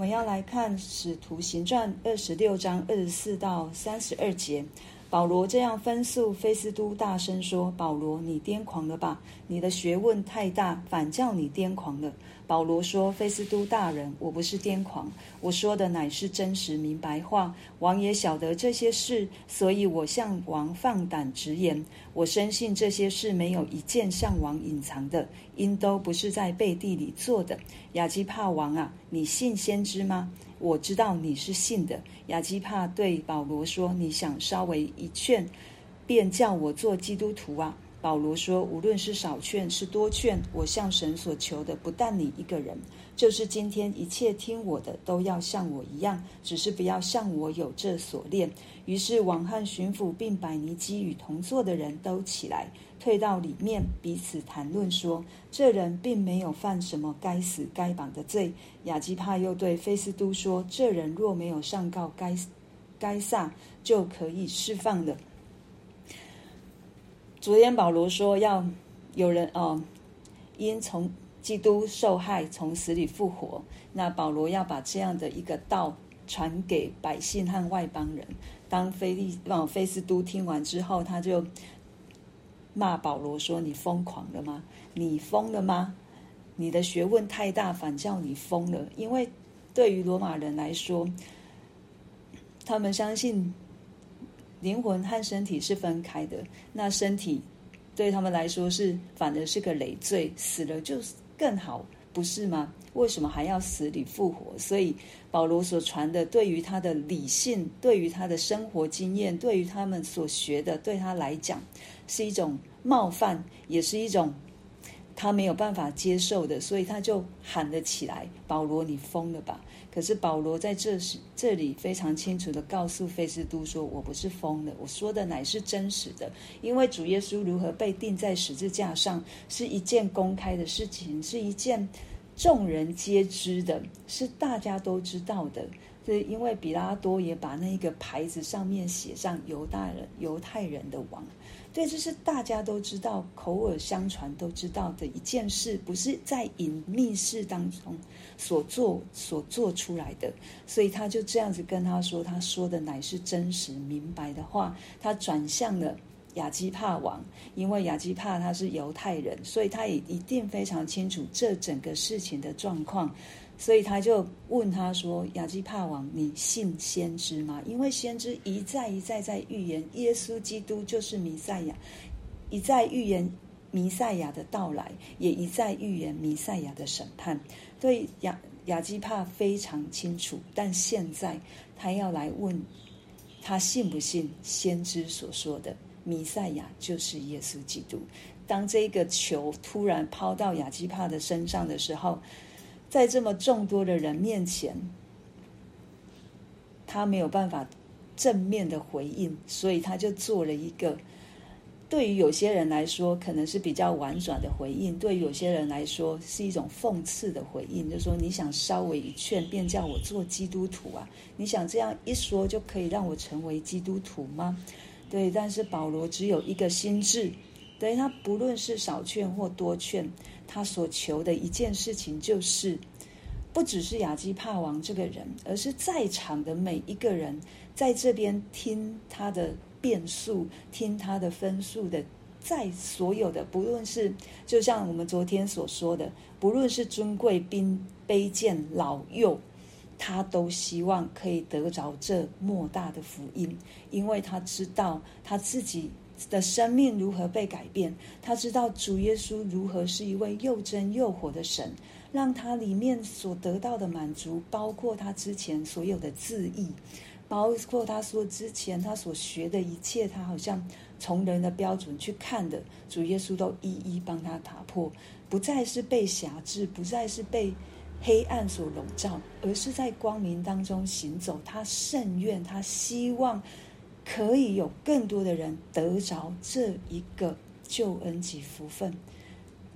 我们要来看《使徒行传》二十六章二十四到三十二节。保罗这样分诉，菲斯都大声说：“保罗，你癫狂了吧？你的学问太大，反叫你癫狂了。”保罗说：“菲斯都大人，我不是癫狂，我说的乃是真实明白话。王也晓得这些事，所以我向王放胆直言。我深信这些事没有一件向王隐藏的，因都不是在背地里做的。亚基帕王啊，你信先知吗？”我知道你是信的。亚基帕对保罗说：“你想稍微一劝，便叫我做基督徒啊？”保罗说：“无论是少劝是多劝，我向神所求的，不但你一个人，就是今天一切听我的，都要像我一样，只是不要像我有这锁链。”于是王汉巡抚并百尼基与同坐的人都起来。退到里面，彼此谈论说：“这人并没有犯什么该死该绑的罪。”亚基帕又对菲斯都说：“这人若没有上告该该撒，就可以释放了。”昨天保罗说要有人哦，因从基督受害，从死里复活。那保罗要把这样的一个道传给百姓和外邦人。当菲利往菲斯都听完之后，他就。骂保罗说：“你疯狂了吗？你疯了吗？你的学问太大，反叫你疯了。因为对于罗马人来说，他们相信灵魂和身体是分开的。那身体对他们来说是反而是个累赘，死了就更好，不是吗？为什么还要死里复活？所以保罗所传的，对于他的理性，对于他的生活经验，对于他们所学的，对他来讲。”是一种冒犯，也是一种他没有办法接受的，所以他就喊了起来：“保罗，你疯了吧？”可是保罗在这时这里非常清楚地告诉菲斯都说：“我不是疯了，我说的乃是真实的。因为主耶稣如何被钉在十字架上，是一件公开的事情，是一件众人皆知的，是大家都知道的。是因为彼拉多也把那个牌子上面写上犹大人、犹太人的王。”对，这是大家都知道、口耳相传都知道的一件事，不是在隐密室当中所做、所做出来的。所以他就这样子跟他说：“他说的乃是真实明白的话。”他转向了亚基帕王，因为亚基帕他是犹太人，所以他也一定非常清楚这整个事情的状况。所以他就问他说：“亚基帕王，你信先知吗？因为先知一再一再在预言耶稣基督就是弥赛亚，一再预言弥赛亚的到来，也一再预言弥赛亚的审判。对亚亚基帕非常清楚，但现在他要来问他信不信先知所说的弥赛亚就是耶稣基督。当这个球突然抛到亚基帕的身上的时候。”在这么众多的人面前，他没有办法正面的回应，所以他就做了一个对于有些人来说可能是比较婉转的回应，对于有些人来说是一种讽刺的回应，就是说你想稍微一劝，便叫我做基督徒啊？你想这样一说就可以让我成为基督徒吗？对，但是保罗只有一个心志，对，他不论是少劝或多劝。他所求的一件事情，就是不只是亚基帕王这个人，而是在场的每一个人，在这边听他的辩诉、听他的分数的，在所有的，不论是就像我们昨天所说的，不论是尊贵、卑卑贱、老幼，他都希望可以得着这莫大的福音，因为他知道他自己。的生命如何被改变？他知道主耶稣如何是一位又真又活的神，让他里面所得到的满足，包括他之前所有的自义，包括他说之前他所学的一切，他好像从人的标准去看的，主耶稣都一一帮他打破，不再是被辖制，不再是被黑暗所笼罩，而是在光明当中行走。他甚愿，他希望。可以有更多的人得着这一个救恩及福分，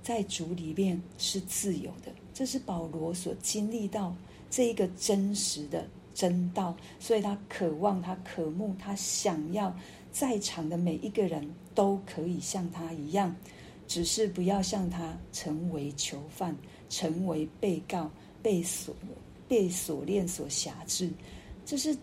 在主里面是自由的。这是保罗所经历到这一个真实的真道，所以他渴望，他渴慕，他想要在场的每一个人都可以像他一样，只是不要像他成为囚犯，成为被告，被锁被锁链所辖制。这是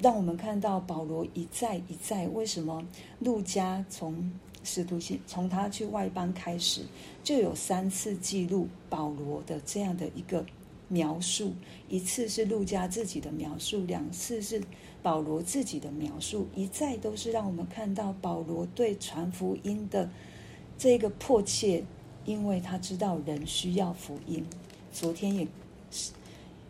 让我们看到保罗一再一再，为什么路加从使徒行从他去外邦开始，就有三次记录保罗的这样的一个描述，一次是路加自己的描述，两次是保罗自己的描述，一再都是让我们看到保罗对传福音的这个迫切，因为他知道人需要福音。昨天也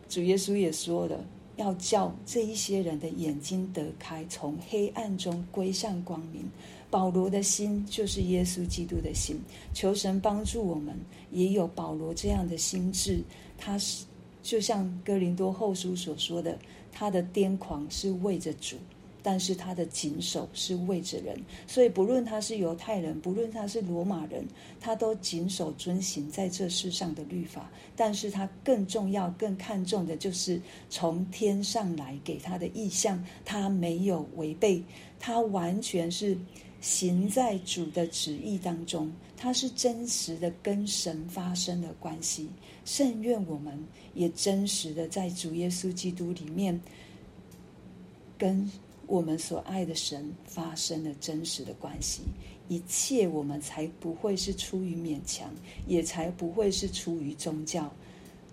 主耶稣也说了。要叫这一些人的眼睛得开，从黑暗中归向光明。保罗的心就是耶稣基督的心，求神帮助我们，也有保罗这样的心智。他是就像哥林多后书所说的，他的癫狂是为着主。但是他的谨守是为着人，所以不论他是犹太人，不论他是罗马人，他都谨守遵行在这世上的律法。但是他更重要、更看重的就是从天上来给他的意象，他没有违背，他完全是行在主的旨意当中，他是真实的跟神发生了关系。甚愿我们也真实的在主耶稣基督里面跟。我们所爱的神发生了真实的关系，一切我们才不会是出于勉强，也才不会是出于宗教。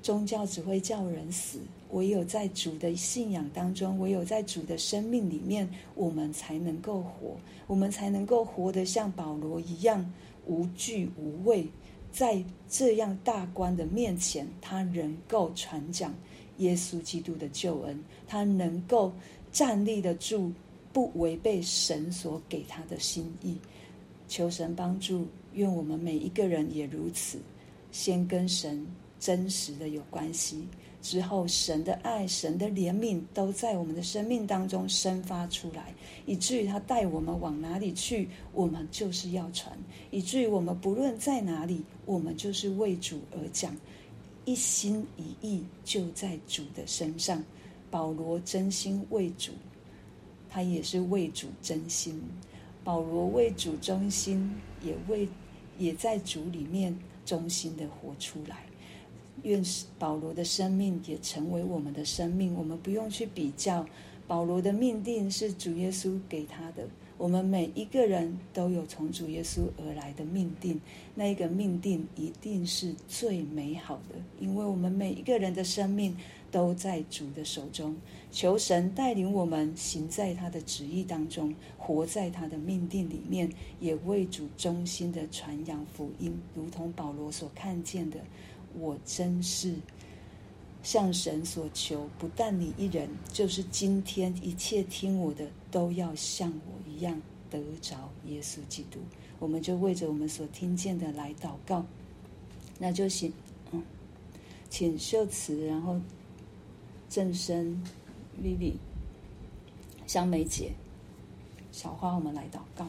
宗教只会叫人死，唯有在主的信仰当中，唯有在主的生命里面，我们才能够活，我们才能够活得像保罗一样无惧无畏，在这样大官的面前，他能够传讲耶稣基督的救恩，他能够。站立得住，不违背神所给他的心意。求神帮助，愿我们每一个人也如此。先跟神真实的有关系，之后神的爱、神的怜悯都在我们的生命当中生发出来，以至于他带我们往哪里去，我们就是要传；以至于我们不论在哪里，我们就是为主而讲，一心一意就在主的身上。保罗真心为主，他也是为主真心。保罗为主忠心，也为也在主里面忠心的活出来。愿保罗的生命也成为我们的生命。我们不用去比较，保罗的命定是主耶稣给他的。我们每一个人都有从主耶稣而来的命定，那一个命定一定是最美好的，因为我们每一个人的生命都在主的手中。求神带领我们行在他的旨意当中，活在他的命定里面，也为主忠心的传扬福音，如同保罗所看见的。我真是向神所求，不但你一人，就是今天一切听我的，都要像我一样得着耶稣基督，我们就为着我们所听见的来祷告。那就行，嗯，请秀慈，然后正生、Vivi、香梅姐、小花，我们来祷告。